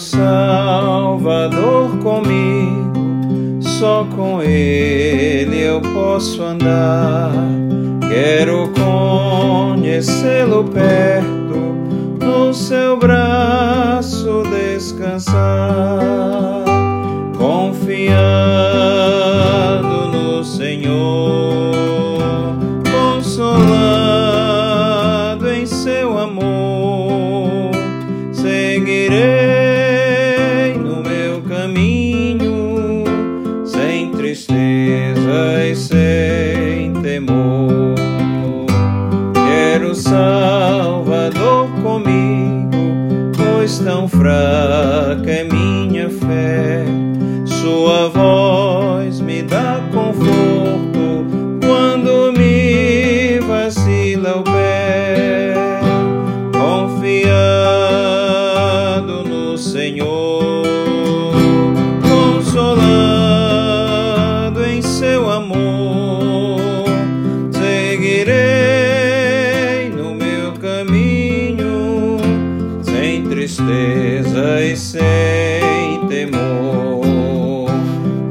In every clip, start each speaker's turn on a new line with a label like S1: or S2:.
S1: Salvador comigo, só com Ele eu posso andar. Quero conhecê-lo perto, no seu braço descansar, tão fraca é minha fé. Sua voz me dá conforto quando me vacila o pé. Confiado no Senhor, e sem temor.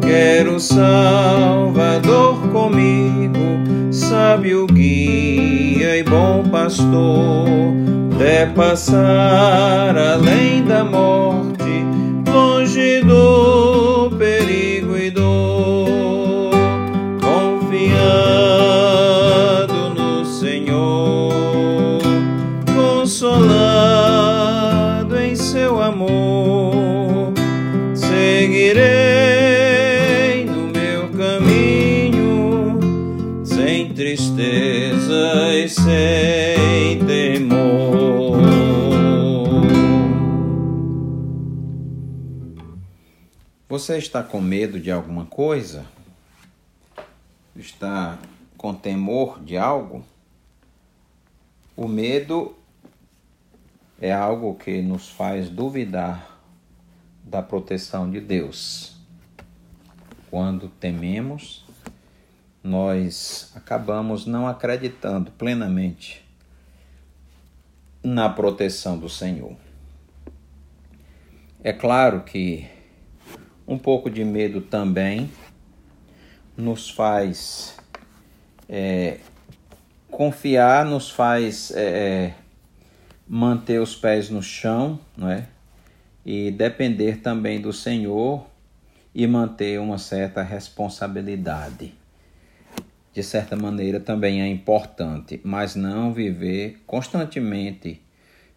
S1: Quero Salvador comigo, sábio guia e bom pastor, é passar amor, seguirei no meu caminho, sem tristeza e sem temor. Você está com medo de alguma coisa? Está com temor de algo? O medo é algo que nos faz duvidar da proteção de Deus. Quando tememos, nós acabamos não acreditando plenamente na proteção do Senhor. É claro que um pouco de medo também nos faz é, confiar, nos faz é, manter os pés no chão, não é? E depender também do Senhor e manter uma certa responsabilidade. De certa maneira também é importante, mas não viver constantemente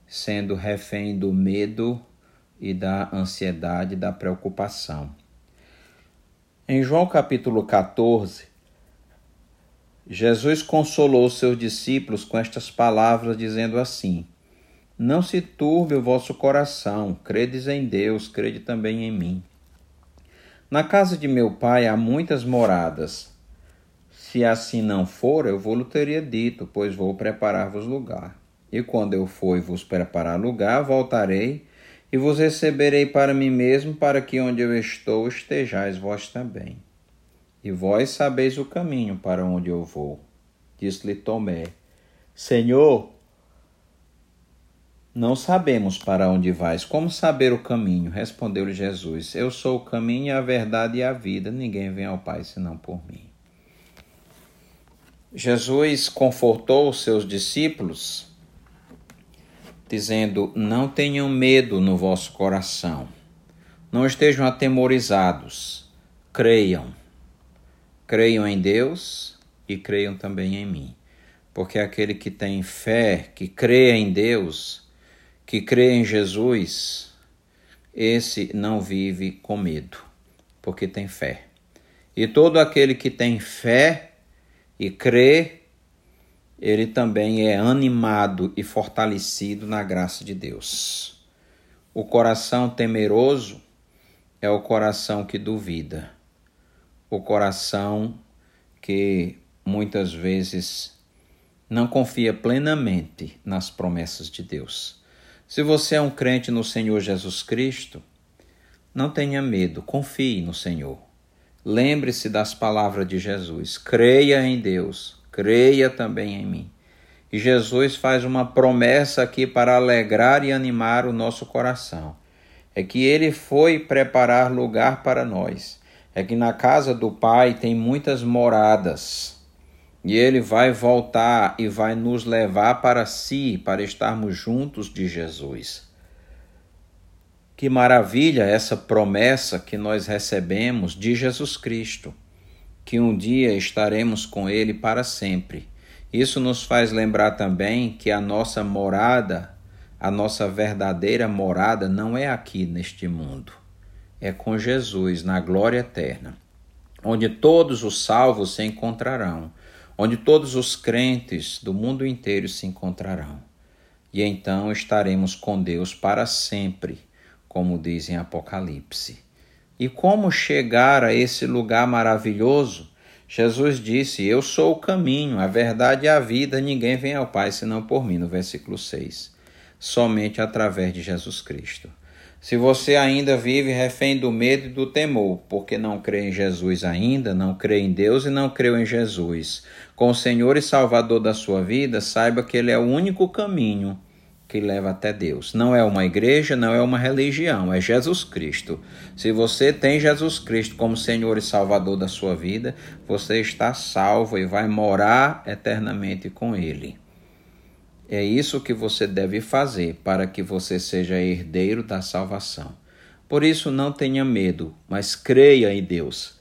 S1: sendo refém do medo e da ansiedade, da preocupação. Em João capítulo 14, Jesus consolou seus discípulos com estas palavras, dizendo assim: Não se turbe o vosso coração, credes em Deus, crede também em mim. Na casa de meu pai há muitas moradas. Se assim não for, eu vou-lhe teria dito, pois vou preparar-vos lugar. E quando eu for e vos preparar lugar, voltarei e vos receberei para mim mesmo, para que onde eu estou estejais vós também. E vós sabeis o caminho para onde eu vou. Disse-lhe Tomé: Senhor, não sabemos para onde vais. Como saber o caminho? Respondeu-lhe Jesus: Eu sou o caminho, a verdade e a vida. Ninguém vem ao Pai senão por mim. Jesus confortou os seus discípulos, dizendo: Não tenham medo no vosso coração, não estejam atemorizados, creiam. Creiam em Deus e creiam também em mim. Porque aquele que tem fé, que crê em Deus, que crê em Jesus, esse não vive com medo, porque tem fé. E todo aquele que tem fé e crê, ele também é animado e fortalecido na graça de Deus. O coração temeroso é o coração que duvida, o coração que muitas vezes não confia plenamente nas promessas de Deus. Se você é um crente no Senhor Jesus Cristo, não tenha medo, confie no Senhor. Lembre-se das palavras de Jesus. Creia em Deus, creia também em mim. E Jesus faz uma promessa aqui para alegrar e animar o nosso coração. é que ele foi preparar lugar para nós. É que na casa do Pai tem muitas moradas. E ele vai voltar e vai nos levar para si, para estarmos juntos de Jesus. Que maravilha essa promessa que nós recebemos de Jesus Cristo, que um dia estaremos com Ele para sempre. Isso nos faz lembrar também que a nossa morada, a nossa verdadeira morada, não é aqui neste mundo, é com Jesus na glória eterna, onde todos os salvos se encontrarão onde todos os crentes do mundo inteiro se encontrarão. E então estaremos com Deus para sempre, como diz em Apocalipse. E como chegar a esse lugar maravilhoso? Jesus disse: Eu sou o caminho, a verdade e a vida, ninguém vem ao Pai senão por mim, no versículo 6. Somente através de Jesus Cristo. Se você ainda vive refém do medo e do temor, porque não crê em Jesus ainda, não crê em Deus e não creu em Jesus, com o Senhor e Salvador da sua vida, saiba que Ele é o único caminho que leva até Deus. Não é uma igreja, não é uma religião, é Jesus Cristo. Se você tem Jesus Cristo como Senhor e Salvador da sua vida, você está salvo e vai morar eternamente com Ele. É isso que você deve fazer para que você seja herdeiro da salvação. Por isso, não tenha medo, mas creia em Deus.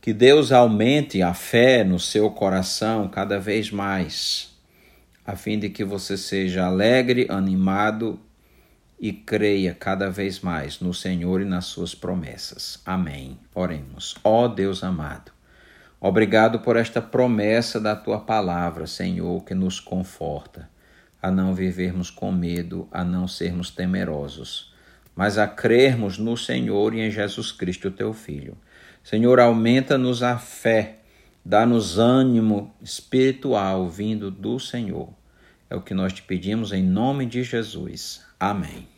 S1: Que Deus aumente a fé no seu coração cada vez mais, a fim de que você seja alegre, animado e creia cada vez mais no Senhor e nas suas promessas. Amém. Oremos. Ó Deus amado, Obrigado por esta promessa da tua palavra, Senhor, que nos conforta a não vivermos com medo, a não sermos temerosos, mas a crermos no Senhor e em Jesus Cristo, teu Filho. Senhor, aumenta-nos a fé, dá-nos ânimo espiritual vindo do Senhor. É o que nós te pedimos em nome de Jesus. Amém.